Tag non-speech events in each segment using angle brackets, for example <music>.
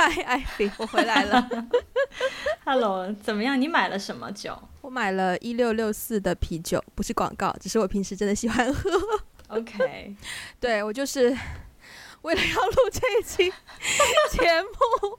嗨，艾比，我回来了。<laughs> Hello，怎么样？你买了什么酒？我买了一六六四的啤酒，不是广告，只是我平时真的喜欢喝。OK，<laughs> 对，我就是。为了要录这一期节目，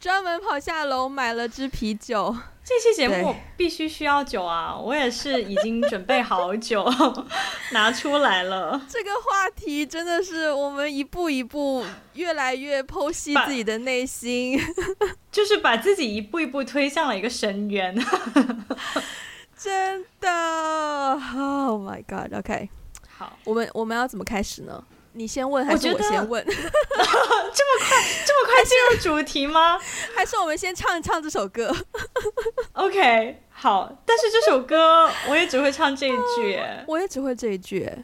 专门跑下楼买了支啤酒。这期节目必须需要酒啊！我也是已经准备好酒 <laughs> 拿出来了。这个话题真的是我们一步一步越来越剖析自己的内心，<laughs> 就是把自己一步一步推向了一个深渊。<laughs> 真的，Oh my God！OK，好，我们我们要怎么开始呢？你先问还是我先问？这么快，这么快进入主题吗？<laughs> 还是我们先唱一唱这首歌？OK，好。但是这首歌我也只会唱这一句，<laughs> 我也只会这一句。<laughs>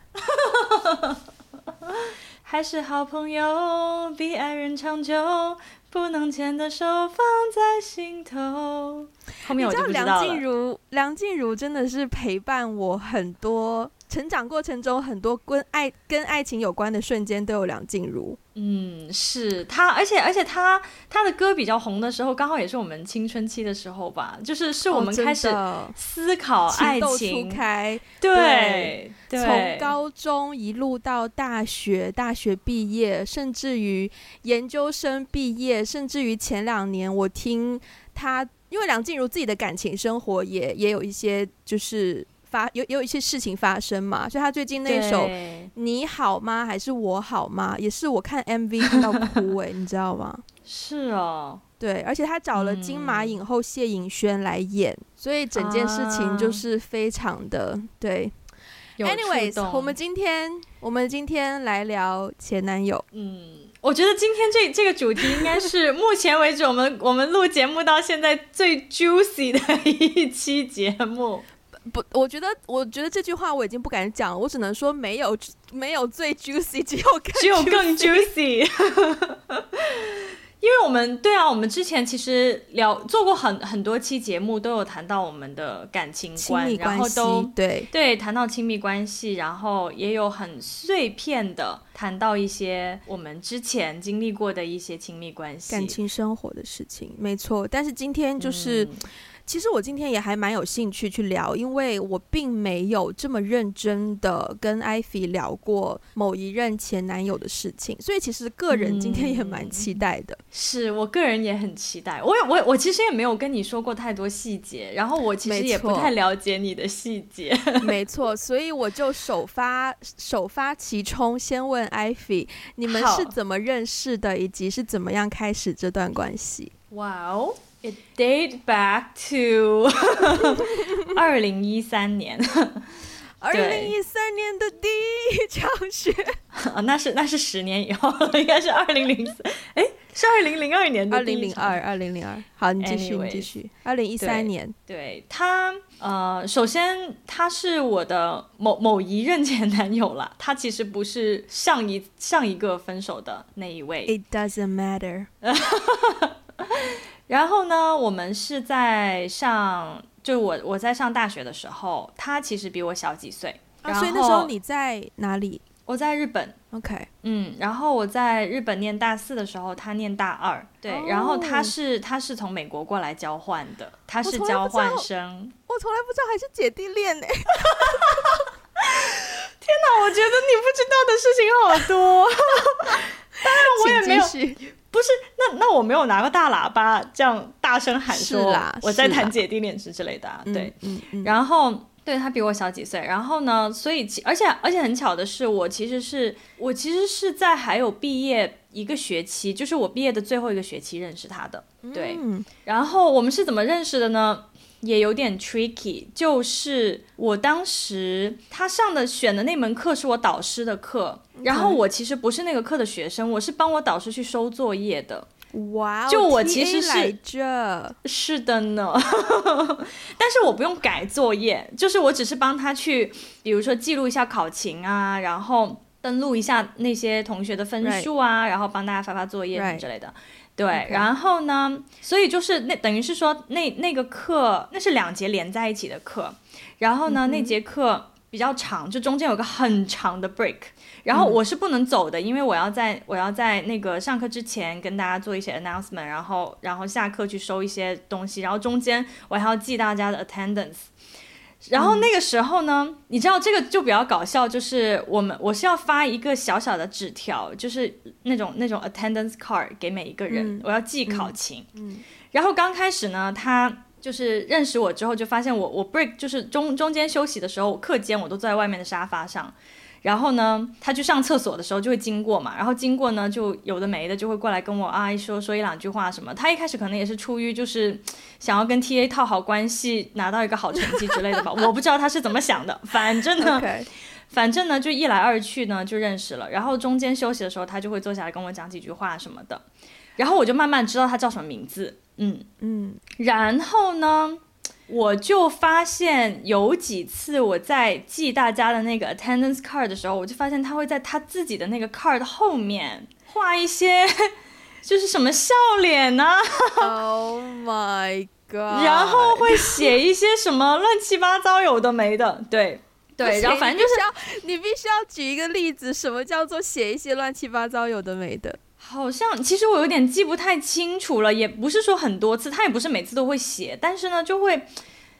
还是好朋友比爱人长久，不能牵的手放在心头。后面我就不知道了。梁静茹，梁静茹真的是陪伴我很多。成长过程中，很多跟爱跟爱情有关的瞬间都有梁静茹。嗯，是她，而且而且她她的歌比较红的时候，刚好也是我们青春期的时候吧，就是是我们开始思考爱情，初开。对，从高中一路到大学，大学毕业，甚至于研究生毕业，甚至于前两年，我听她，因为梁静茹自己的感情生活也也有一些就是。发有有一些事情发生嘛，所以他最近那首《你好吗》还是我好吗，也是我看 MV 看到哭哎、<laughs> 欸，你知道吗？是哦，对，而且他找了金马影后谢颖轩来演，嗯、所以整件事情就是非常的、啊、对。Anyways，我们今天我们今天来聊前男友。嗯，我觉得今天这这个主题应该是目前为止我们我们录节目到现在最 juicy 的一期节目。不，我觉得，我觉得这句话我已经不敢讲了，我只能说没有，没有最 juicy，只有更只有更 juicy。因为我们对啊，我们之前其实聊做过很很多期节目，都有谈到我们的感情观，然后都对对谈到亲密关系，然后也有很碎片的谈到一些我们之前经历过的一些亲密关系、感情生活的事情，没错。但是今天就是。嗯其实我今天也还蛮有兴趣去聊，因为我并没有这么认真的跟艾菲聊过某一任前男友的事情，所以其实个人今天也蛮期待的。嗯、是我个人也很期待，我我我其实也没有跟你说过太多细节，然后我其实也不太了解你的细节。没错，所以我就首发首发其冲，先问艾菲，你们是怎么认识的，以及是怎么样开始这段关系？哇哦！It date back to <laughs> 二零一三年，<laughs> 二零一三年的第一场雪。啊，那是那是十年以后，<laughs> 应该是二零零四，哎，是二零零二年的，二零零二，二零零二，好，你继续，Anyways, 你继续，二零一三年，对，对他，呃，首先他是我的某某一任前男友了，他其实不是上一上一个分手的那一位，It doesn't matter。然后呢，我们是在上，就我我在上大学的时候，他其实比我小几岁。啊，所以那时候你在哪里？我在日本。OK，嗯，然后我在日本念大四的时候，他念大二。对，oh. 然后他是他是从美国过来交换的，他是交换生。我从来不知道还是姐弟恋呢。<laughs> 天哪，我觉得你不知道的事情好多。当然我也没有。不是，那那我没有拿个大喇叭这样大声喊说我在谈姐弟恋之之类的啊，对，嗯嗯、然后对他比我小几岁，然后呢，所以其而且而且很巧的是，我其实是我其实是在还有毕业一个学期，就是我毕业的最后一个学期认识他的，对，嗯、然后我们是怎么认识的呢？也有点 tricky，就是我当时他上的选的那门课是我导师的课，然后我其实不是那个课的学生，我是帮我导师去收作业的。哇哦，就我其实是是的呢，<laughs> 但是我不用改作业，就是我只是帮他去，比如说记录一下考勤啊，然后登录一下那些同学的分数啊，Right. 然后帮大家发发作业什么之类的。对.然后呢，所以就是那等于是说那那个课那是两节连在一起的课，然后呢、嗯、那节课比较长，就中间有个很长的 break，然后我是不能走的，嗯、因为我要在我要在那个上课之前跟大家做一些 announcement，然后然后下课去收一些东西，然后中间我还要记大家的 attendance。然后那个时候呢，嗯、你知道这个就比较搞笑，就是我们我是要发一个小小的纸条，就是那种那种 attendance card 给每一个人，嗯、我要记考勤。嗯。嗯然后刚开始呢，他就是认识我之后，就发现我我 break 就是中中间休息的时候，课间我都坐在外面的沙发上。然后呢，他去上厕所的时候就会经过嘛，然后经过呢，就有的没的就会过来跟我啊说说一两句话什么。他一开始可能也是出于就是想要跟 TA 套好关系，拿到一个好成绩之类的吧，<laughs> 我不知道他是怎么想的。反正呢，<laughs> Okay. 反正呢就一来二去呢就认识了。然后中间休息的时候，他就会坐下来跟我讲几句话什么的。然后我就慢慢知道他叫什么名字。嗯嗯，然后呢，我就发现有几次我在记大家的那个 attendance card 的时候，我就发现他会在他自己的那个 card 后面画一些，<laughs> 就是什么笑脸呢、啊、？Oh my <laughs> god！然后会写一些什么乱七八糟有的没的，对对，然后反正就是你，你必须要举一个例子，什么叫做写一些乱七八糟有的没的？好像其实我有点记不太清楚了，也不是说很多次，他也不是每次都会写，但是呢，就会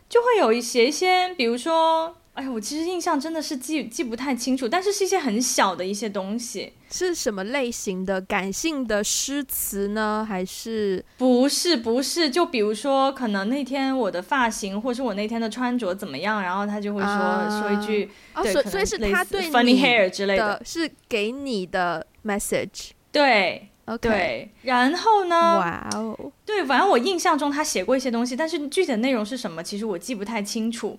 就会有一些一些，比如说，哎呀，我其实印象真的是记记不太清楚，但是是一些很小的一些东西，是什么类型的感性的诗词呢？还是不是不是？就比如说，可能那天我的发型，或是我那天的穿着怎么样，然后他就会说、uh, 说一句，对，所以所以是他对你 funny hair 之类的，是给你的 message。对，Okay. 对，然后呢？哇哦对，反正我印象中他写过一些东西，但是具体的内容是什么，其实我记不太清楚。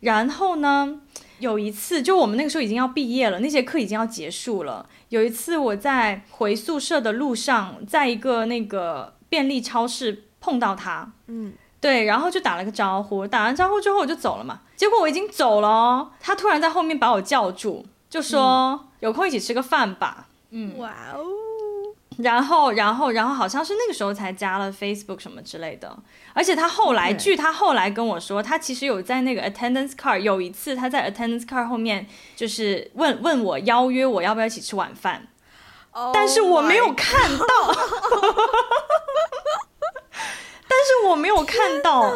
然后呢，有一次，就我们那个时候已经要毕业了，那节课已经要结束了。有一次我在回宿舍的路上，在一个那个便利超市碰到他，嗯，对，然后就打了个招呼，打完招呼之后我就走了嘛。结果我已经走了哦，他突然在后面把我叫住，就说：“嗯、有空一起吃个饭吧。”嗯，哇哦。然后，然后，然后好像是那个时候才加了 Facebook 什么之类的。而且他后来，据他后来跟我说，他其实有在那个 attendance card 有一次他在 attendance card 后面就是问问我邀约我要不要一起吃晚饭，oh、<laughs> 但是我没有看到，但是我没有看到。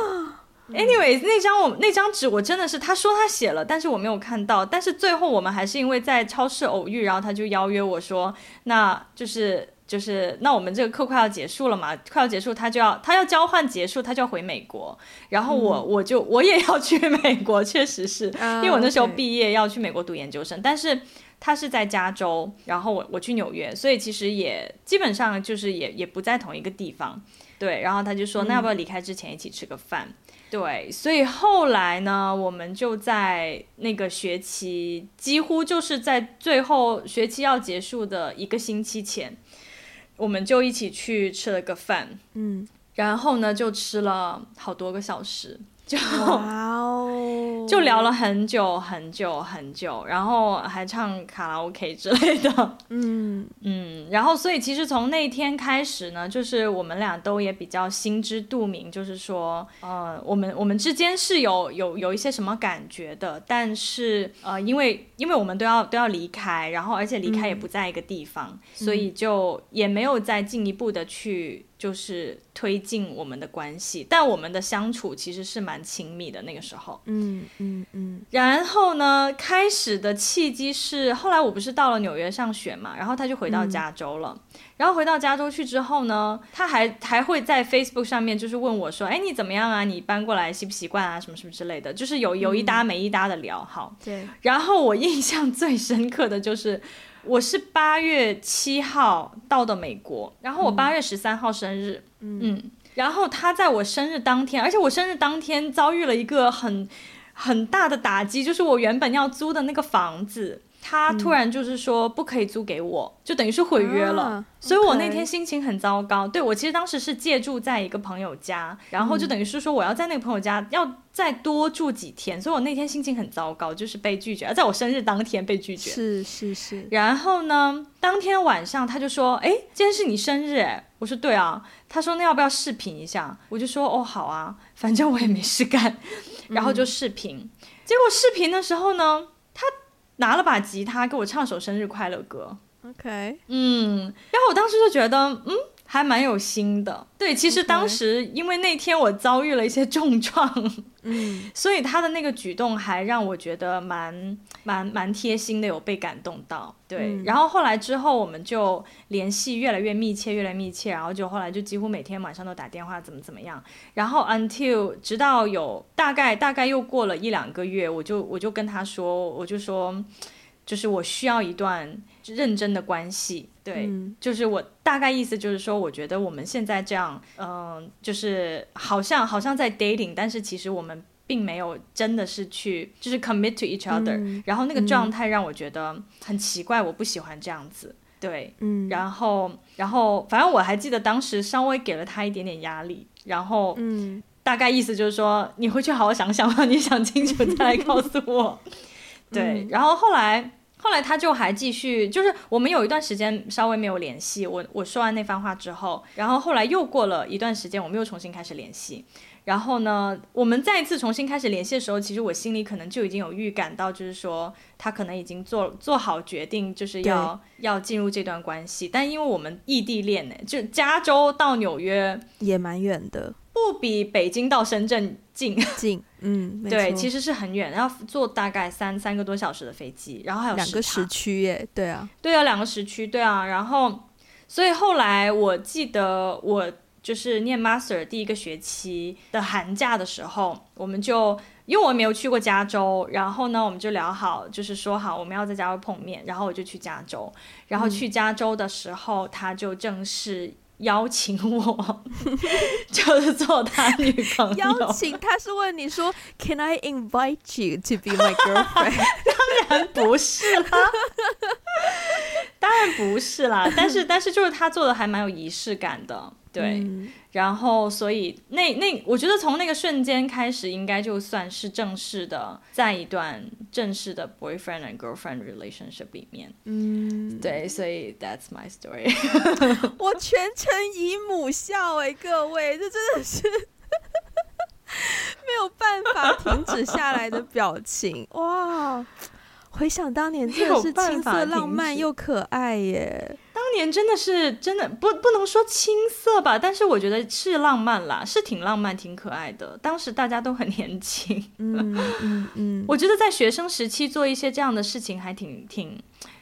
Anyway，那张我那张纸我真的是他说他写了，但是我没有看到。但是最后我们还是因为在超市偶遇，然后他就邀约我说，那就是。就是那我们这个课快要结束了嘛，快要结束，他就要他要交换结束，他就要回美国，然后我、嗯、我就我也要去 <laughs> 美国，确实是、uh, 因为我那时候毕业要去美国读研究生.但是他是在加州，然后我我去纽约，所以其实也基本上就是也也不在同一个地方，对，然后他就说、嗯、那要不要离开之前一起吃个饭？对，所以后来呢，我们就在那个学期几乎就是在最后学期要结束的一个星期前。我们就一起去吃了个饭，嗯，然后呢，就吃了好多个小时。就 <laughs> 就聊了很久很久很久，然后还唱卡拉 OK 之类的，嗯。嗯，然后所以其实从那天开始呢，就是我们俩都也比较心知肚明，就是说，呃，我们我们之间是有有有一些什么感觉的，但是呃，因为因为我们都要都要离开，然后而且离开也不在一个地方，嗯、所以就也没有再进一步的去。就是推进我们的关系，但我们的相处其实是蛮亲密的那个时候。嗯嗯嗯。然后呢，开始的契机是后来我不是到了纽约上学嘛，然后他就回到加州了。嗯、然后回到加州去之后呢，他还还会在 Facebook 上面就是问我说：“哎，你怎么样啊？你搬过来习不习惯啊？什么什么之类的。”就是有有一搭没一搭的聊。好，对。然后我印象最深刻的就是。我是八月七号到的美国，然后我八月十三号生日，嗯，嗯，然后他在我生日当天，而且我生日当天遭遇了一个很很大的打击，就是我原本要租的那个房子。他突然就是说不可以租给我，嗯、就等于是毁约了，啊、所以我那天心情很糟糕。对，我其实当时是借住在一个朋友家，然后就等于是说我要在那个朋友家要再多住几天，所以我那天心情很糟糕，就是被拒绝，而在我生日当天被拒绝。是是是。然后呢，当天晚上他就说：“哎，今天是你生日哎。”我说：“对啊。”他说：“那要不要视频一下？”我就说：“哦，好啊，反正我也没事干。”然后就视频。嗯、结果视频的时候呢，拿了把吉他给我唱首生日快乐歌。OK，嗯，然后我当时就觉得，嗯。还蛮有心的，对，其实当时因为那天我遭遇了一些重创，嗯，所以他的那个举动还让我觉得蛮蛮蛮贴心的，有被感动到，对。嗯、然后后来之后我们就联系越来越密切，越来越密切，然后就后来就几乎每天晚上都打电话，怎么怎么样。然后 until 直到有大概大概又过了一两个月，我就我就跟他说，我就说，就是我需要一段认真的关系。对，嗯、就是我大概意思就是说，我觉得我们现在这样，嗯、呃，就是好像好像在 dating，但是其实我们并没有真的是去就是 commit to each other，、嗯、然后那个状态让我觉得很奇怪，我不喜欢这样子。对，嗯，然后然后反正我还记得当时稍微给了他一点点压力，然后嗯，大概意思就是说，你回去好好想想吧，你想清楚再来告诉我。<laughs> 对，然后后来。后来他就还继续，就是我们有一段时间稍微没有联系。我我说完那番话之后，然后后来又过了一段时间，我们又重新开始联系。然后呢，我们再一次重新开始联系的时候，其实我心里可能就已经有预感到，就是说他可能已经做做好决定，就是要要进入这段关系。但因为我们异地恋呢，就加州到纽约也蛮远的。不比北京到深圳近。<laughs> 近，嗯，对，其实是很远，要坐大概三三个多小时的飞机，然后还有两个时区耶，对啊，对啊，两个时区，对啊，然后，所以后来我记得我就是念 master 第一个学期的寒假的时候，我们就因为我没有去过加州，然后呢，我们就聊好，就是说好我们要在加州碰面，然后我就去加州，然后去加州的时候，嗯、他就正式。邀请我，<laughs> 就是做他女朋友。邀请他是问你说，Can I invite you to be my girlfriend？<laughs> 当然不是啦，当然不是啦。但是，但是就是他做的还蛮有仪式感的。对，嗯、然后所以那那我觉得从那个瞬间开始，应该就算是正式的在一段正式的 boyfriend and girlfriend relationship 里面。嗯，对，所以 that's my story。<laughs> 我全程以母笑哎，各位，这真的是没有办法停止下来的表情哇！回想当年，真的是青涩浪漫又可爱耶。当年真的是真的不不能说青涩吧，但是我觉得是浪漫啦，是挺浪漫、挺可爱的。当时大家都很年轻，嗯嗯嗯，<laughs> 我觉得在学生时期做一些这样的事情还挺挺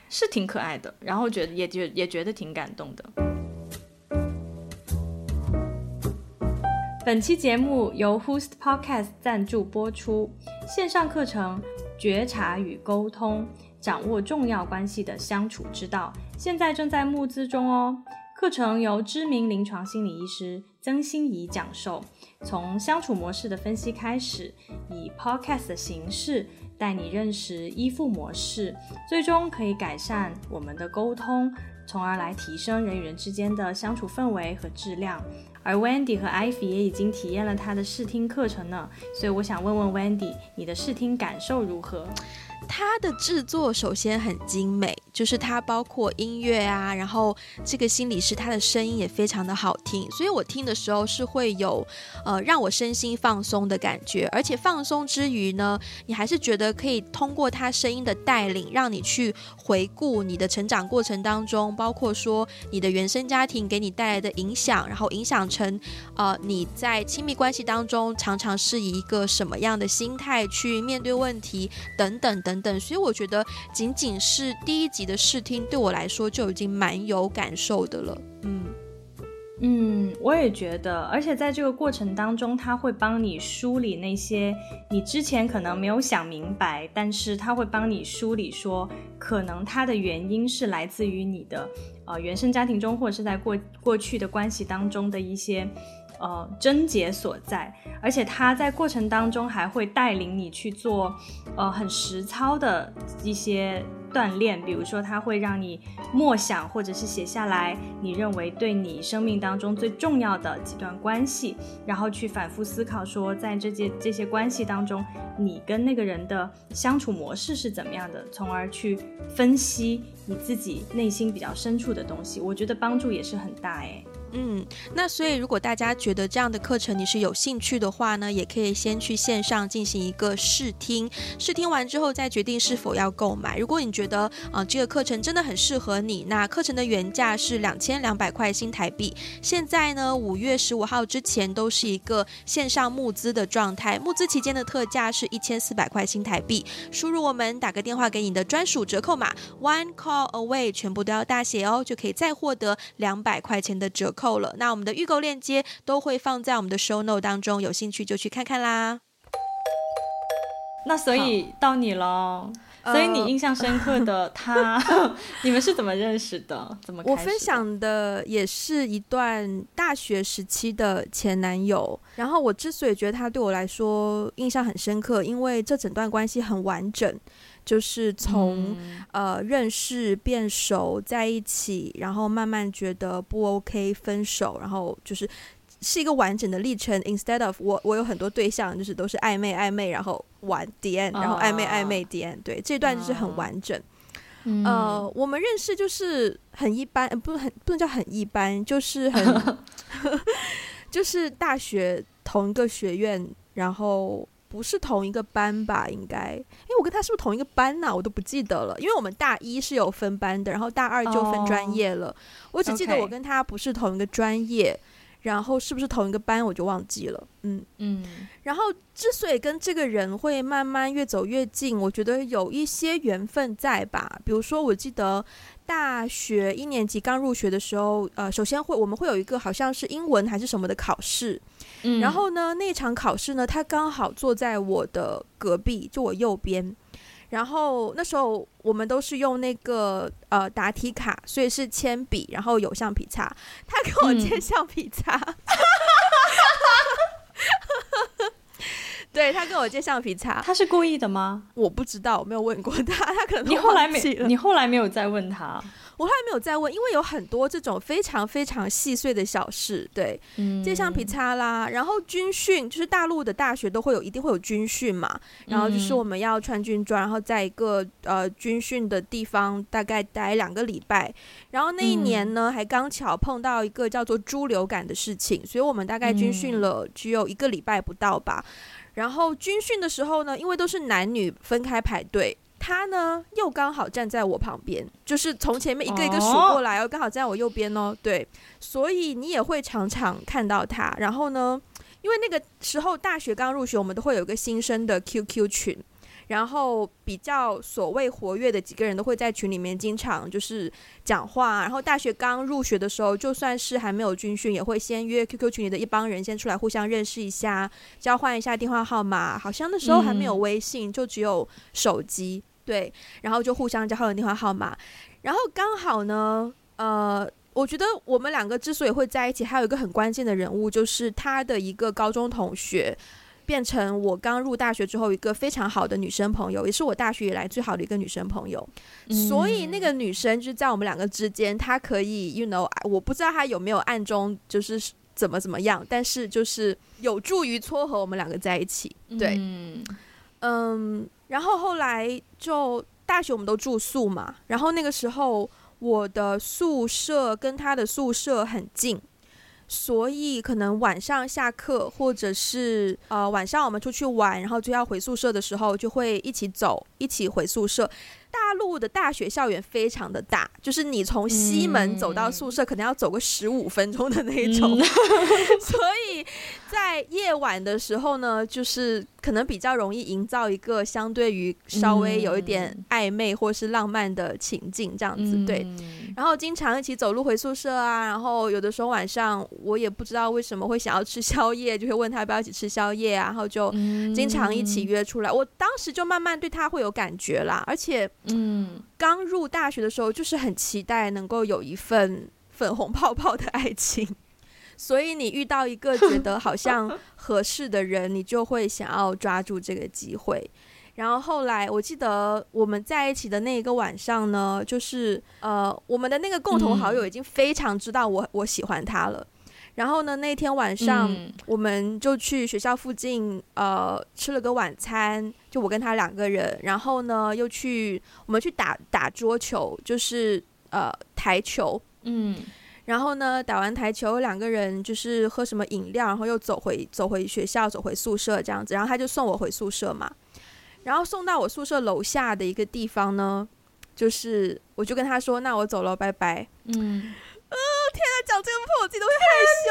是挺可爱的，然后觉得也觉也觉得挺感动的。本期节目由 Hoost Podcast 赞助播出，线上课程。觉察与沟通，掌握重要关系的相处之道，现在正在募资中哦。课程由知名临床心理医师曾心怡讲授，从相处模式的分析开始，以 podcast 的形式带你认识依附模式，最终可以改善我们的沟通，从而来提升人与人之间的相处氛围和质量。而 Wendy 和 Ivy 也已经体验了他的试听课程呢，所以我想问问 Wendy，你的试听感受如何？它的制作首先很精美，就是它包括音乐啊，然后这个心理师他的声音也非常的好听，所以我听的时候是会有呃让我身心放松的感觉，而且放松之余呢，你还是觉得可以通过他声音的带领，让你去回顾你的成长过程当中，包括说你的原生家庭给你带来的影响，然后影响成呃你在亲密关系当中常常是以一个什么样的心态去面对问题等等等。等，所以我觉得仅仅是第一集的试听，对我来说就已经蛮有感受的了。嗯嗯，我也觉得，而且在这个过程当中，他会帮你梳理那些你之前可能没有想明白，但是他会帮你梳理说，可能它的原因是来自于你的呃原生家庭中，或者是在过过去的关系当中的一些。呃，症结所在，而且他在过程当中还会带领你去做，呃，很实操的一些锻炼，比如说他会让你默想或者是写下来你认为对你生命当中最重要的几段关系，然后去反复思考说，在这些这些关系当中，你跟那个人的相处模式是怎么样的，从而去分析你自己内心比较深处的东西，我觉得帮助也是很大诶。嗯，那所以如果大家觉得这样的课程你是有兴趣的话呢，也可以先去线上进行一个试听，试听完之后再决定是否要购买。如果你觉得啊、呃、这个课程真的很适合你，那课程的原价是两千两百块新台币，现在呢五月十五号之前都是一个线上募资的状态，募资期间的特价是一千四百块新台币，输入我们打个电话给你的专属折扣码 One Call Away，全部都要大写哦，就可以再获得两百块钱的折扣。扣了，那我们的预购链接都会放在我们的 show note 当中，有兴趣就去看看啦。那所以到你了，所以你印象深刻的 <laughs> 他，<laughs> 你们是怎么认识的？怎么？我分享的也是一段大学时期的前男友。然后我之所以觉得他对我来说印象很深刻，因为这整段关系很完整。就是从、嗯、呃认识变熟在一起，然后慢慢觉得不 OK 分手，然后就是是一个完整的历程。Instead of 我我有很多对象，就是都是暧昧暧昧，然后玩 the end，然后暧昧暧昧 the end。对，这段就是很完整。嗯、呃，我们认识就是很一般，不很不能叫很一般，就是很 <laughs> <laughs> 就是大学同一个学院，然后。不是同一个班吧？应该，因为我跟他是不是同一个班呢、啊？我都不记得了。因为我们大一是有分班的，然后大二就分专业了。Oh, 我只记得我跟他不是同一个专业.然后是不是同一个班我就忘记了。嗯嗯。然后之所以跟这个人会慢慢越走越近，我觉得有一些缘分在吧。比如说，我记得大学一年级刚入学的时候，呃，首先会我们会有一个好像是英文还是什么的考试。嗯、然后呢，那场考试呢，他刚好坐在我的隔壁，就我右边。然后那时候我们都是用那个呃答题卡，所以是铅笔，然后有橡皮擦。他给我借橡皮擦，嗯、<laughs> 对，他跟我借橡皮擦，他是故意的吗？<laughs> 我不知道，我没有问过他，他可能你后来没你后来没有再问他。我后来没有再问，因为有很多这种非常非常细碎的小事，对，借橡皮擦啦，然后军训，就是大陆的大学都会有，一定会有军训嘛，然后就是我们要穿军装，然后在一个呃军训的地方大概待两个礼拜，然后那一年呢还刚巧碰到一个叫做猪流感的事情，所以我们大概军训了只有一个礼拜不到吧，然后军训的时候呢，因为都是男女分开排队。他呢，又刚好站在我旁边，就是从前面一个一个数过来，哦，刚好站在我右边哦。对，所以你也会常常看到他。然后呢，因为那个时候大学刚入学，我们都会有一个新生的 QQ 群，然后比较所谓活跃的几个人都会在群里面经常就是讲话。然后大学刚入学的时候，就算是还没有军训，也会先约 QQ 群里的一帮人先出来互相认识一下，交换一下电话号码。好像那时候还没有微信，嗯、就只有手机。对，然后就互相交换了电话号码，然后刚好呢，呃，我觉得我们两个之所以会在一起，还有一个很关键的人物，就是他的一个高中同学，变成我刚入大学之后一个非常好的女生朋友，也是我大学以来最好的一个女生朋友。嗯、所以那个女生就在我们两个之间，她可以，you know，我不知道她有没有暗中就是怎么怎么样，但是就是有助于撮合我们两个在一起。对，嗯。嗯然后后来就大学我们都住宿嘛，然后那个时候我的宿舍跟她的宿舍很近，所以可能晚上下课或者是呃晚上我们出去玩，然后就要回宿舍的时候，就会一起走，一起回宿舍。大陆的大学校园非常的大，就是你从西门走到宿舍，可能要走个十五分钟的那一种，嗯、<laughs> <laughs> 所以在夜晚的时候呢，就是可能比较容易营造一个相对于稍微有一点暧昧或是浪漫的情境，这样子、嗯、对。然后经常一起走路回宿舍啊，然后有的时候晚上我也不知道为什么会想要吃宵夜，就会问他要不要一起吃宵夜啊，然后就经常一起约出来。我当时就慢慢对他会有感觉啦，而且。嗯，刚入大学的时候，就是很期待能够有一份粉红泡泡的爱情，所以你遇到一个觉得好像合适的人，你就会想要抓住这个机会。然后后来，我记得我们在一起的那一个晚上呢，就是呃，我们的那个共同好友已经非常知道我我喜欢他了。然后呢，那天晚上我们就去学校附近，呃，吃了个晚餐，就我跟他两个人。然后呢，又去我们去打打桌球，就是呃台球，嗯。然后呢，打完台球，两个人就是喝什么饮料，然后又走回走回学校，走回宿舍这样子。然后他就送我回宿舍嘛。然后送到我宿舍楼下的一个地方呢，就是我就跟他说：“那我走了，拜拜。”嗯，呃，天哪，讲这个破我自己都会害羞，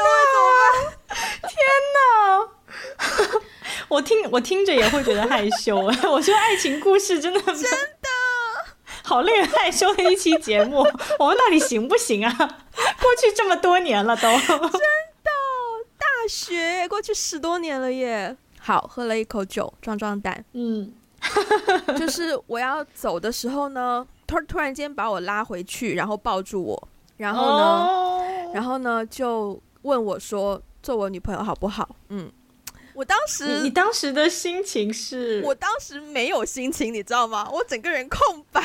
<laughs> 天哪！天哪！我听我听着也会觉得害羞。<laughs> 我觉得爱情故事真的真的好令人害羞的一期节目，<laughs> 我们到底行不行啊？过去这么多年了都，真的大学过去十多年了耶。好，喝了一口酒，壮壮胆。嗯。<laughs> 就是我要走的时候呢，突突然间把我拉回去，然后抱住我，然后呢，oh. 然后呢就问我说：“做我女朋友好不好？”嗯，我当时你，你当时的心情是？我当时没有心情，你知道吗？我整个人空白，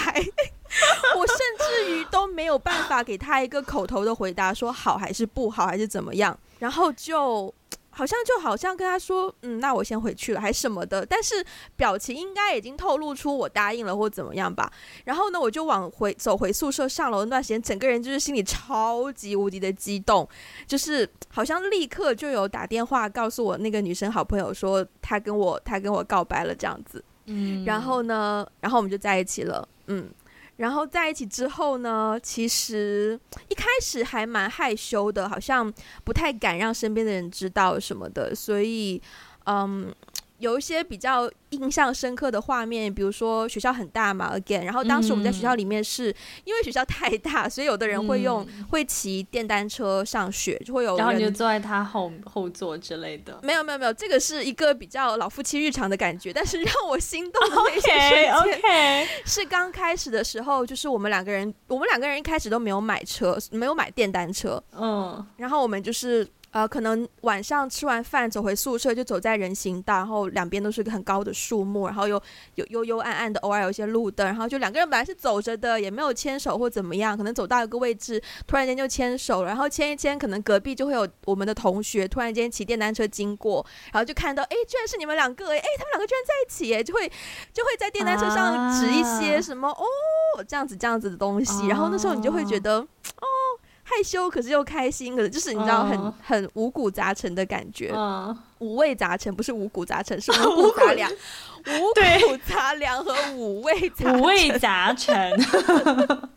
<laughs> 我甚至于都没有办法给他一个口头的回答，说好还是不好，还是怎么样，然后就。好像就好像跟他说，嗯，那我先回去了，还什么的，但是表情应该已经透露出我答应了或怎么样吧。然后呢，我就往回走回宿舍，上楼那段时间，整个人就是心里超级无敌的激动，就是好像立刻就有打电话告诉我那个女生好朋友说，她跟我她跟我告白了这样子。嗯，然后呢，然后我们就在一起了。嗯。然后在一起之后呢，其实一开始还蛮害羞的，好像不太敢让身边的人知道什么的，所以，嗯。有一些比较印象深刻的画面，比如说学校很大嘛，again，然后当时我们在学校里面是、嗯、因为学校太大，所以有的人会用、嗯、会骑电单车上学，就会有，然后你就坐在他后后座之类的。没有没有没有，这个是一个比较老夫妻日常的感觉，但是让我心动的那些瞬间，<laughs> okay, okay. 是刚开始的时候，就是我们两个人，我们两个人一开始都没有买车，没有买电单车，嗯，然后我们就是。呃，可能晚上吃完饭走回宿舍，就走在人行道，然后两边都是个很高的树木，然后又有幽幽暗暗的，偶尔有一些路灯，然后就两个人本来是走着的，也没有牵手或怎么样，可能走到一个位置，突然间就牵手，然后牵一牵，可能隔壁就会有我们的同学突然间骑电单车经过，然后就看到，哎，居然是你们两个，哎，他们两个居然在一起，哎，就会就会在电单车上指一些什么，啊、哦，这样子这样子的东西，然后那时候你就会觉得，哦。害羞，可是又开心，可是就是你知道很，很、uh, 很五谷杂陈的感觉。Uh, 五味杂陈不是五谷杂陈，是 <laughs> 五谷杂粮。五谷杂粮和五味杂五味杂陈。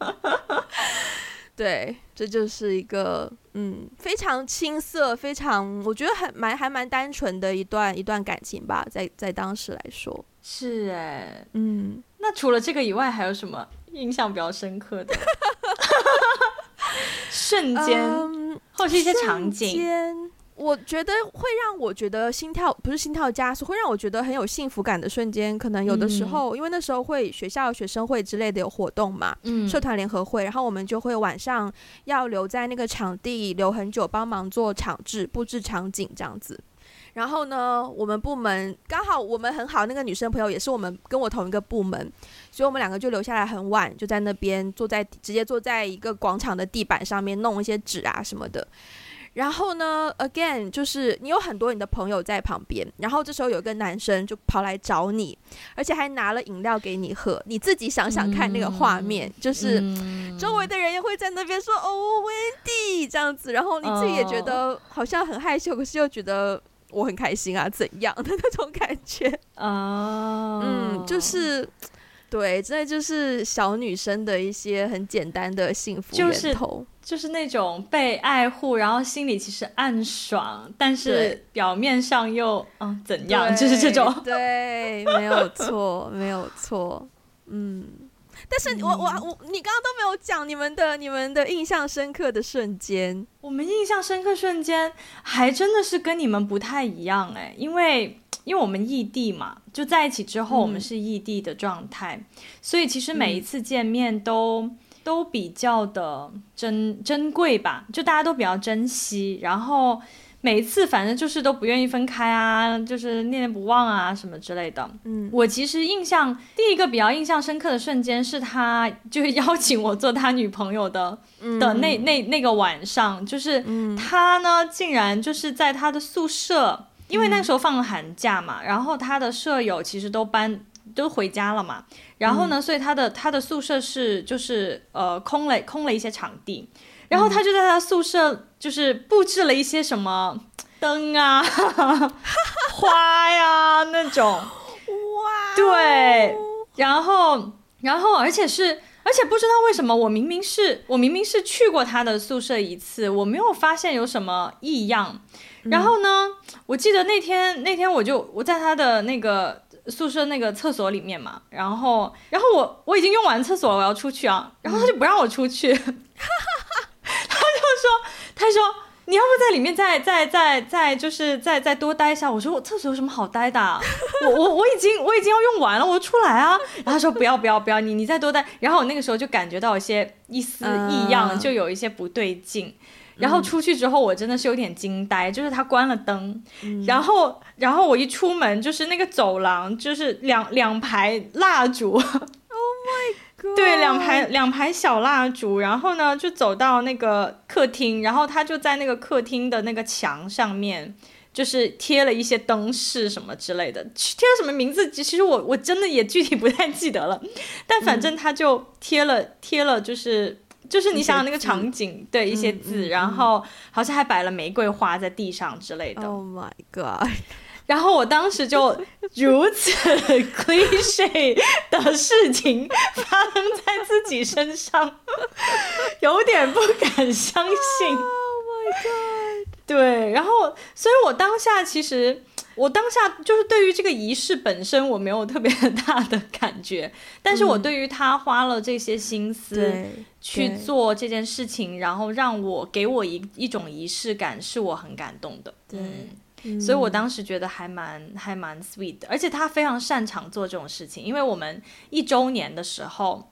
<laughs> 对，这就是一个嗯非常青涩，非常我觉得很蛮还蛮单纯的一段一段感情吧，在在当时来说是哎，嗯，那除了这个以外，还有什么印象比较深刻的？瞬间，嗯、或是一些场景，我觉得会让我觉得心跳不是心跳加速，会让我觉得很有幸福感的瞬间。可能有的时候，嗯、因为那时候会学校学生会之类的有活动嘛，嗯、社团联合会，然后我们就会晚上要留在那个场地留很久，帮忙做场制、布置场景这样子。然后呢，我们部门刚好我们很好，那个女生朋友也是我们跟我同一个部门，所以我们两个就留下来很晚，就在那边坐在直接坐在一个广场的地板上面弄一些纸啊什么的。然后呢，again 就是你有很多你的朋友在旁边，然后这时候有一个男生就跑来找你，而且还拿了饮料给你喝。你自己想想看那个画面，嗯、就是周围的人也会在那边说、嗯、哦，Wendy 这样子，然后你自己也觉得好像很害羞，可是又觉得。我很开心啊，<laughs> 怎样的 <laughs> 那种感觉啊？Oh. 嗯，就是对，真的就是小女生的一些很简单的幸福源头，就是、就是那种被爱护，然后心里其实暗爽，但是表面上又嗯怎样，就是这种。对，没有错，没有错，嗯。但是我我我，你刚刚都没有讲你们的你们的印象深刻的瞬间。我们印象深刻瞬间还真的是跟你们不太一样哎，因为因为我们异地嘛，就在一起之后我们是异地的状态，嗯、所以其实每一次见面都、嗯、都比较的珍珍贵吧，就大家都比较珍惜，然后。每次反正就是都不愿意分开啊，就是念念不忘啊什么之类的。嗯，我其实印象第一个比较印象深刻的瞬间是他就是邀请我做他女朋友的、嗯、的那那那个晚上，就是他呢竟然就是在他的宿舍，因为那时候放了寒假嘛，然后他的舍友其实都搬都回家了嘛，然后呢，所以他的他的宿舍是就是呃空了空了一些场地。然后他就在他宿舍就是布置了一些什么灯啊、<laughs> 花呀那种，哇，对，然后然后而且是。而且不知道为什么，我明明是我明明是去过他的宿舍一次，我没有发现有什么异样。然后呢，嗯、我记得那天那天我就我在他的那个宿舍那个厕所里面嘛，然后然后我我已经用完厕所了，我要出去啊，然后他就不让我出去，<laughs> 说他说。你要不在里面再再再再就是再再多待一下？我说我厕所有什么好待的？我我我已经我已经要用完了，我出来啊！然后他说不要不要不要，你你再多待。然后我那个时候就感觉到一些一丝异样，uh, 就有一些不对劲。然后出去之后，我真的是有点惊呆，就是他关了灯，嗯、然后然后我一出门就是那个走廊，就是两两排蜡烛。Oh my！对，两排两排小蜡烛，然后呢，就走到那个客厅，然后他就在那个客厅的那个墙上面，就是贴了一些灯饰什么之类的，贴了什么名字，其实我我真的也具体不太记得了，但反正他就贴了、嗯、贴了，就是就是你想想那个场景，对一些字，嗯嗯嗯、然后好像还摆了玫瑰花在地上之类的。Oh my god！然后我当时就如此 <laughs> cliche 的事情发生在自己身上，<laughs> 有点不敢相信。<laughs> Oh my god！对，然后，所以我当下其实，我当下就是对于这个仪式本身我没有特别大的感觉，但是我对于他花了这些心思去做这件事情，然后让我给我一一种仪式感，是我很感动的。对。嗯所以我当时觉得还蛮还蛮 sweet 的，而且他非常擅长做这种事情。因为我们一周年的时候，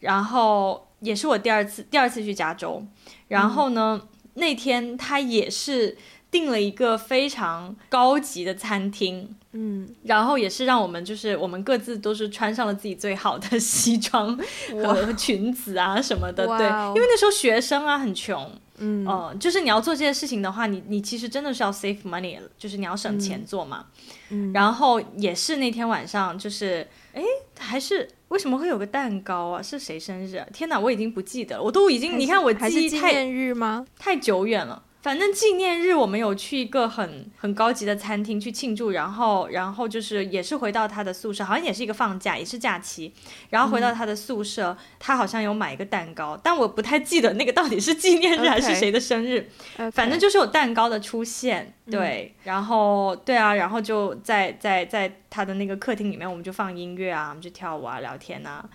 然后也是我第二次第二次去加州，然后呢，嗯、那天他也是订了一个非常高级的餐厅，嗯，然后也是让我们就是我们各自都是穿上了自己最好的西装和裙子啊什么的，对，因为那时候学生啊很穷。嗯、呃，就是你要做这些事情的话，你你其实真的是要 save money，就是你要省钱做嘛。嗯，然后也是那天晚上，就是哎，还是为什么会有个蛋糕啊？是谁生日啊？天哪，我已经不记得了，我都已经，你看我记忆太，纪念日吗？太久远了。反正纪念日我们有去一个很很高级的餐厅去庆祝，然后然后就是也是回到他的宿舍，好像也是一个放假，也是假期，然后回到他的宿舍，嗯、他好像有买一个蛋糕，但我不太记得那个到底是纪念日还是谁的生日，okay, okay. 反正就是有蛋糕的出现，对，嗯、然后对啊，然后就在在在他的那个客厅里面，我们就放音乐啊，我们就跳舞啊，聊天啊，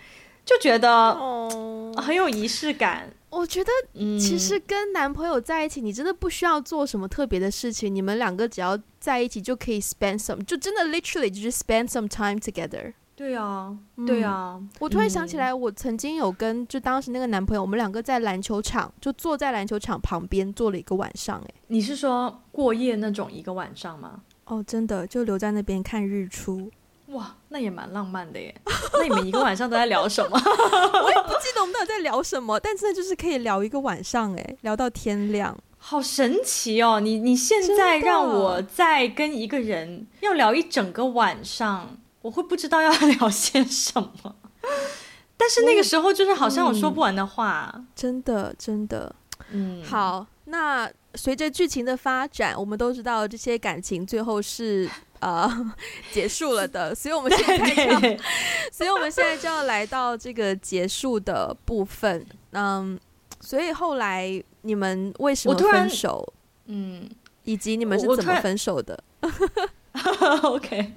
就觉得、哦、很有仪式感。我觉得，其实跟男朋友在一起，嗯、你真的不需要做什么特别的事情，你们两个只要在一起就可以 spend some，就真的 literally 就是 spend some time together。对啊，对啊。嗯、我突然想起来，我曾经有跟就当时那个男朋友，我们两个在篮球场，就坐在篮球场旁边坐了一个晚上。哎，你是说过夜那种一个晚上吗？哦，真的，就留在那边看日出。哇，那也蛮浪漫的耶！<laughs> 那你们一个晚上都在聊什么？<laughs> 我也不记得我们到底在聊什么，但真的就是可以聊一个晚上，哎，聊到天亮，好神奇哦！你你现在让我再跟一个人要聊一整个晚上，我会不知道要聊些什么。<laughs> 但是那个时候就是好像有说不完的话，嗯、真的真的。嗯，好，那随着剧情的发展，我们都知道这些感情最后是。呃，结束了的，所以我们现在就要，对对对，<laughs> 所以我们现在就要来到这个结束的部分。嗯，所以后来你们为什么分手？嗯，以及你们是怎么分手的？<laughs> OK，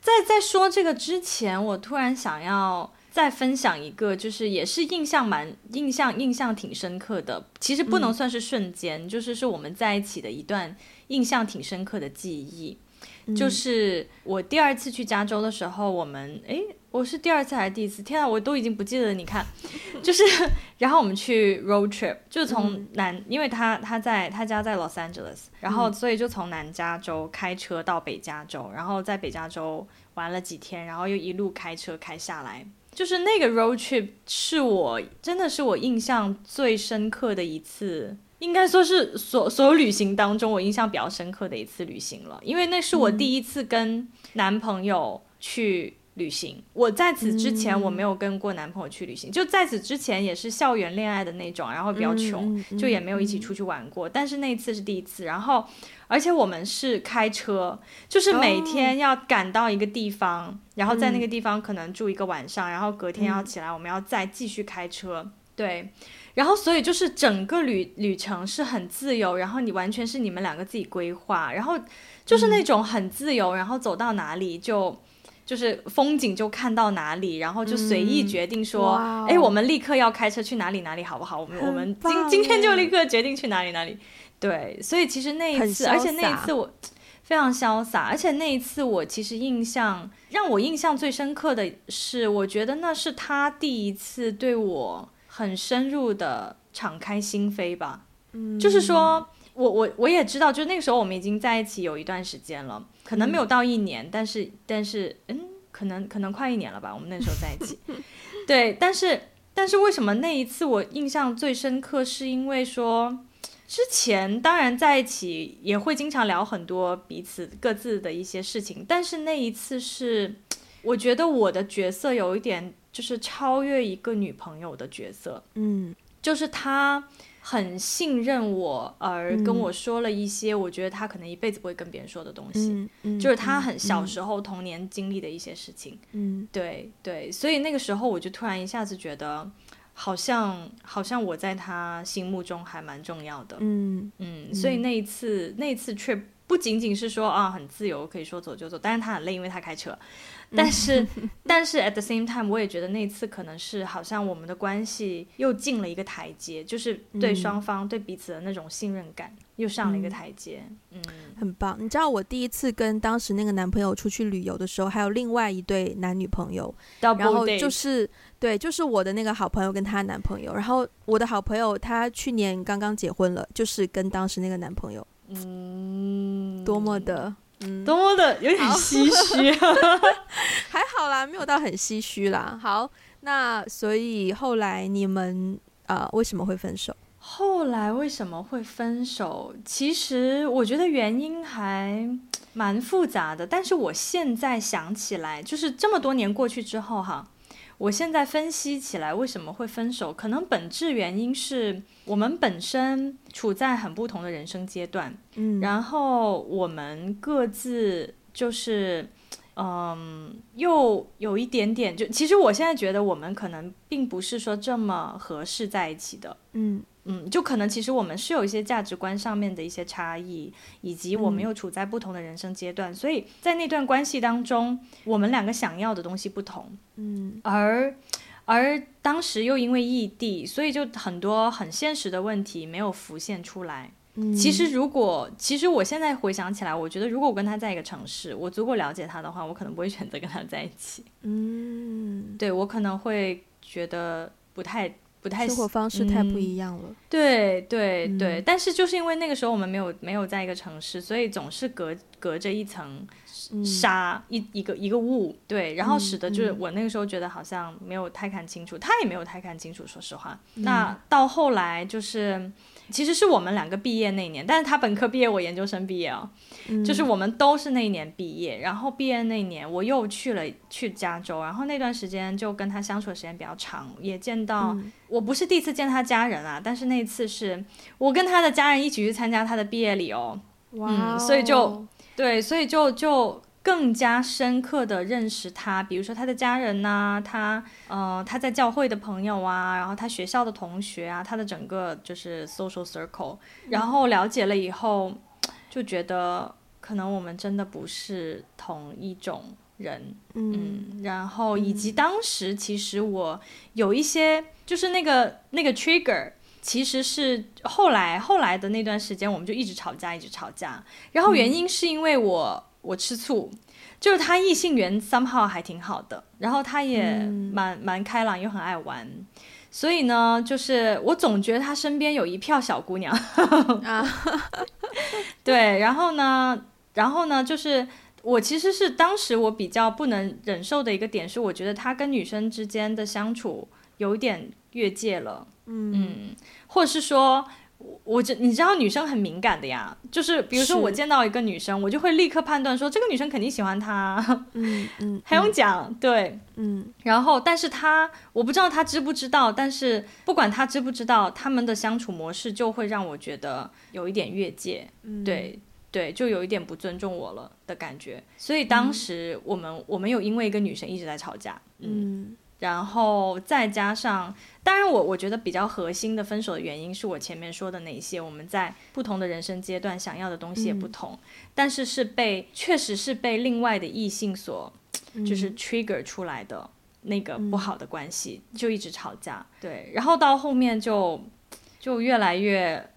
在在说这个之前，我突然想要再分享一个，就是也是印象蛮印象印象挺深刻的。其实不能算是瞬间，嗯、就是是我们在一起的一段印象挺深刻的记忆。就是我第二次去加州的时候，我们诶，我是第二次还是第一次？天啊，我都已经不记得。你看，<laughs> 就是然后我们去 road trip，就从南，嗯、因为他他在他家在 Los Angeles，然后所以就从南加州开车到北加州，然后在北加州玩了几天，然后又一路开车开下来。就是那个 road trip 是我真的是我印象最深刻的一次。应该说是所所有旅行当中，我印象比较深刻的一次旅行了，因为那是我第一次跟男朋友去旅行。我在此之前我没有跟过男朋友去旅行，嗯、就在此之前也是校园恋爱的那种，然后比较穷，就也没有一起出去玩过。嗯、但是那一次是第一次，然后而且我们是开车，就是每天要赶到一个地方，哦、然后在那个地方可能住一个晚上，嗯、然后隔天要起来，我们要再继续开车。嗯、对。然后，所以就是整个旅旅程是很自由，然后你完全是你们两个自己规划，然后就是那种很自由，嗯、然后走到哪里就就是风景就看到哪里，然后就随意决定说，哎、嗯，我们立刻要开车去哪里哪里好不好？我们我们今今天就立刻决定去哪里哪里。对，所以其实那一次，而且那一次我非常潇洒，而且那一次我其实印象让我印象最深刻的是，我觉得那是他第一次对我。很深入的敞开心扉吧，嗯，就是说我我我也知道，就那个时候我们已经在一起有一段时间了，可能没有到一年，嗯、但是但是嗯，可能可能快一年了吧，我们那时候在一起，<laughs> 对，但是但是为什么那一次我印象最深刻，是因为说之前当然在一起也会经常聊很多彼此各自的一些事情，但是那一次是我觉得我的角色有一点。就是超越一个女朋友的角色，嗯，就是他很信任我，而跟我说了一些我觉得他可能一辈子不会跟别人说的东西，嗯嗯、就是他很小时候童年经历的一些事情，嗯，对对，所以那个时候我就突然一下子觉得，好像好像我在他心目中还蛮重要的，嗯。嗯，所以。那一次那一次却不仅仅是说啊很自由可以说走就走，但是他很累，因为他开车。但是，<laughs> <laughs> 但是 at the same time，我也觉得那次可能是好像我们的关系又进了一个台阶，就是对双方、嗯、对彼此的那种信任感又上了一个台阶。嗯，嗯很棒。你知道我第一次跟当时那个男朋友出去旅游的时候，还有另外一对男女朋友，Double 然后就是，对，就是我的那个好朋友跟她男朋友，然后我的好朋友她去年刚刚结婚了，就是跟当时那个男朋友，嗯，多么的。嗯，多么的有点唏嘘，好 <laughs> 还好啦，没有到很唏嘘啦。好，那所以后来你们呃为什么会分手？后来为什么会分手？其实我觉得原因还蛮复杂的，但是我现在想起来，就是这么多年过去之后哈。我现在分析起来，为什么会分手？可能本质原因是我们本身处在很不同的人生阶段，嗯，然后我们各自就是，嗯，又有一点点，就其实我现在觉得我们可能并不是说这么合适在一起的，嗯。嗯，就可能其实我们是有一些价值观上面的一些差异，以及我们又处在不同的人生阶段，嗯、所以在那段关系当中，我们两个想要的东西不同。嗯，而而当时又因为异地，所以就很多很现实的问题没有浮现出来。嗯，其实如果其实我现在回想起来，我觉得如果我跟他在一个城市，我足够了解他的话，我可能不会选择跟他在一起。嗯，对，我可能会觉得不太。不太生活方式太不一样了，嗯、对对对，嗯、但是就是因为那个时候我们没有没有在一个城市，所以总是隔隔着一层沙、嗯、一一个一个雾，对，然后使得就是我那个时候觉得好像没有太看清楚，嗯、他也没有太看清楚，说实话。嗯、那到后来就是。其实是我们两个毕业那一年，但是他本科毕业，我研究生毕业哦，嗯、就是我们都是那一年毕业。然后毕业那一年，我又去了去加州，然后那段时间就跟他相处的时间比较长，也见到、嗯、我不是第一次见他家人啊，但是那次是我跟他的家人一起去参加他的毕业礼哦，哇哦、嗯，所以就对，所以就就。更加深刻的认识他，比如说他的家人呐、啊，他呃他在教会的朋友啊，然后他学校的同学啊，他的整个就是 social circle，然后了解了以后，就觉得可能我们真的不是同一种人，嗯，嗯，然后以及当时其实我有一些就是那个那个 trigger，其实是后来后来的那段时间，我们就一直吵架，一直吵架，然后原因是因为我。我吃醋，就是他异性缘 somehow 还挺好的，然后他也蛮蛮、嗯、开朗，又很爱玩，所以呢，就是我总觉得他身边有一票小姑娘。<laughs> 啊，<laughs> 对，然后呢，然后呢，就是我其实是当时我比较不能忍受的一个点是，我觉得他跟女生之间的相处有一点越界了，嗯，嗯，或者是说。我这你知道女生很敏感的呀，就是比如说我见到一个女生，我就会立刻判断说这个女生肯定喜欢他，嗯嗯，还用讲？对，嗯，然后但是他我不知道他知不知道，但是不管他知不知道，他们的相处模式就会让我觉得有一点越界，嗯、对对，就有一点不尊重我了的感觉。所以当时我们、嗯、我们有因为一个女生一直在吵架，嗯。嗯然后再加上，当然我我觉得比较核心的分手的原因是我前面说的那些，我们在不同的人生阶段想要的东西也不同，嗯、但是是被确实是被另外的异性所就是 trigger 出来的那个不好的关系，嗯、就一直吵架，对，然后到后面就就越来越。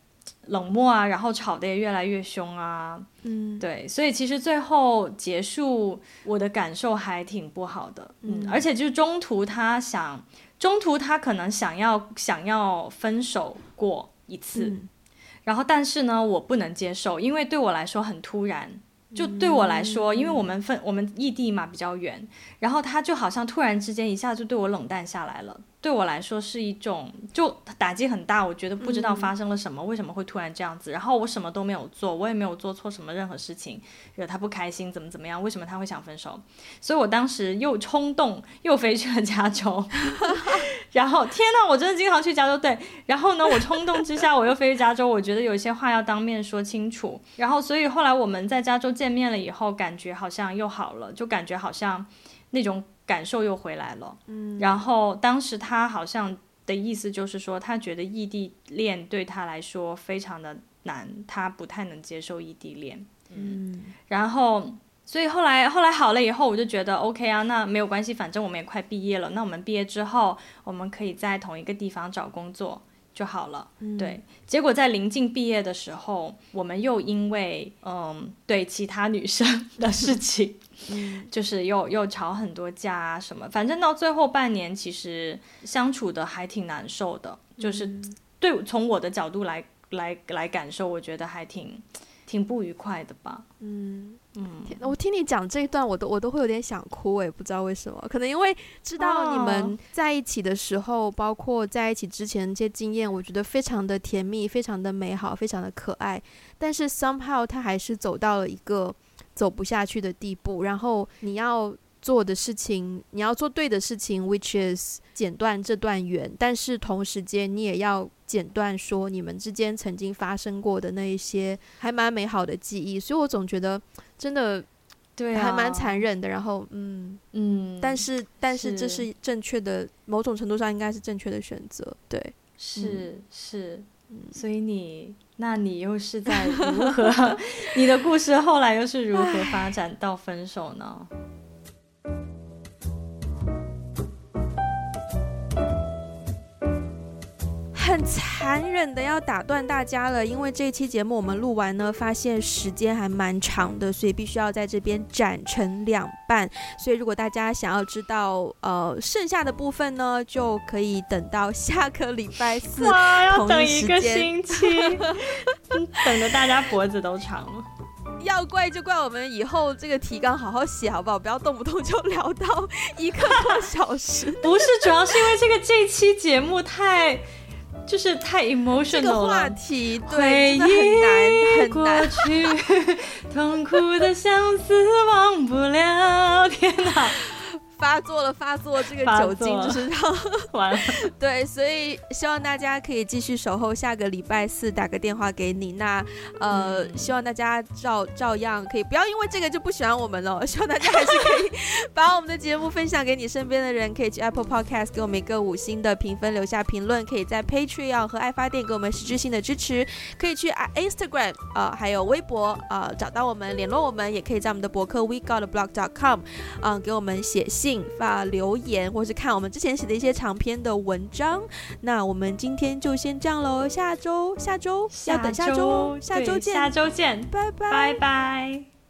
冷漠啊，然后吵得也越来越凶啊，嗯，对，所以其实最后结束，我的感受还挺不好的，嗯，而且就是中途他想，中途他可能想要想要分手过一次，嗯，然后但是呢，我不能接受，因为对我来说很突然，就对我来说，因为我们分我们异地嘛，比较远，然后他就好像突然之间一下就对我冷淡下来了。对我来说是一种就打击很大，我觉得不知道发生了什么，嗯、为什么会突然这样子？然后我什么都没有做，我也没有做错什么任何事情，惹他不开心，怎么怎么样？为什么他会想分手？所以我当时又冲动又飞去了加州，<laughs> 然后天呐，我真的经常去加州。对，然后呢，我冲动之下我又飞去加州，我觉得有些话要当面说清楚。然后所以后来我们在加州见面了以后，感觉好像又好了，就感觉好像那种。感受又回来了，嗯，然后当时他好像的意思就是说，他觉得异地恋对他来说非常的难，他不太能接受异地恋，嗯，然后所以后来后来好了以后，我就觉得 OK 啊，那没有关系，反正我们也快毕业了，那我们毕业之后，我们可以在同一个地方找工作。就好了，嗯、对。结果在临近毕业的时候，我们又因为嗯，对其他女生的事情，<laughs> 嗯、就是又又吵很多架啊什么。反正到最后半年，其实相处的还挺难受的。嗯、就是对从我的角度来来来感受，我觉得还挺挺不愉快的吧。嗯。嗯，我听你讲这一段，我都我都会有点想哭，我也不知道为什么，可能因为知道你们在一起的时候，哦、包括在一起之前这些经验，我觉得非常的甜蜜，非常的美好，非常的可爱。但是 somehow 他还是走到了一个走不下去的地步，然后你要做的事情，你要做对的事情，which is 剪断这段缘，但是同时间你也要。剪断说你们之间曾经发生过的那一些还蛮美好的记忆，所以我总觉得真的对还蛮残忍的。然后嗯嗯，但是但是这是正确的，某种程度上应该是正确的选择。对，是是，所以你那你又是在如何？你的故事后来又是如何发展到分手呢？很残忍的要打断大家了，因为这一期节目我们录完呢，发现时间还蛮长的，所以必须要在这边斩成两半。所以如果大家想要知道呃剩下的部分呢，就可以等到下个礼拜四，<laughs> 哇，要等一个星期，<laughs> 等得 <laughs> 大家脖子都长了。要怪就怪我们以后这个提纲好好写好不好？不要动不动就聊到一个多小时。不是，主要是因为这个这期节目太。就是太 emotional 了，这个话题对，真的很难很难。过去 <laughs> 痛苦的相思忘不了，天哪！发作了，发作！这个酒精就是让 <laughs> 完了。对，所以希望大家可以继续守候，下个礼拜四打个电话给你。那呃，嗯、希望大家照照样可以，不要因为这个就不喜欢我们了。<laughs> 希望大家还是可以把我们的节目分享给你身边的人，可以去 Apple Podcast 给我们一个五星的评分，留下评论。可以在 Patreon 和爱发电给我们实质性的支持。可以去 Instagram 呃，还有微博呃，找到我们联络我们，也可以在我们的博客 WeGotAblog.com 嗯、呃，给我们写信。发留言，或是看我们之前写的一些长篇的文章。那我们今天就先这样喽，下周下周要等下周，下周见，下周见，拜拜，拜拜。